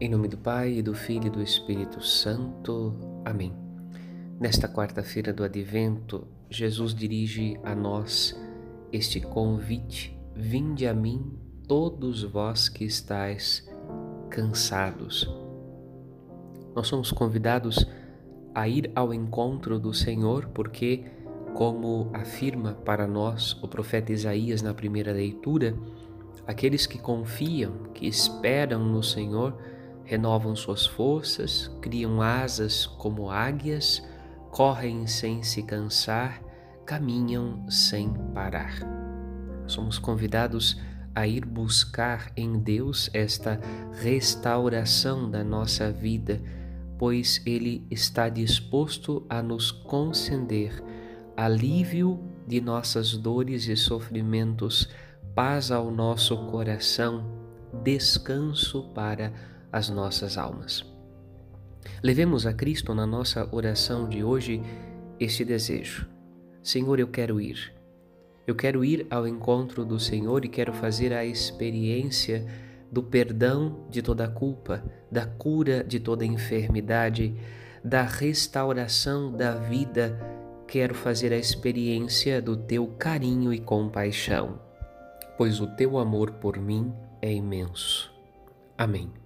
Em nome do Pai, e do Filho e do Espírito Santo. Amém. Nesta quarta-feira do Advento, Jesus dirige a nós este convite: Vinde a mim, todos vós que estáis cansados. Nós somos convidados a ir ao encontro do Senhor, porque, como afirma para nós o profeta Isaías na primeira leitura, aqueles que confiam, que esperam no Senhor, renovam suas forças, criam asas como águias, correm sem se cansar, caminham sem parar. Somos convidados a ir buscar em Deus esta restauração da nossa vida, pois Ele está disposto a nos conceder alívio de nossas dores e sofrimentos, paz ao nosso coração, descanso para as nossas almas. Levemos a Cristo na nossa oração de hoje este desejo: Senhor, eu quero ir. Eu quero ir ao encontro do Senhor e quero fazer a experiência do perdão de toda culpa, da cura de toda enfermidade, da restauração da vida. Quero fazer a experiência do teu carinho e compaixão, pois o teu amor por mim é imenso. Amém.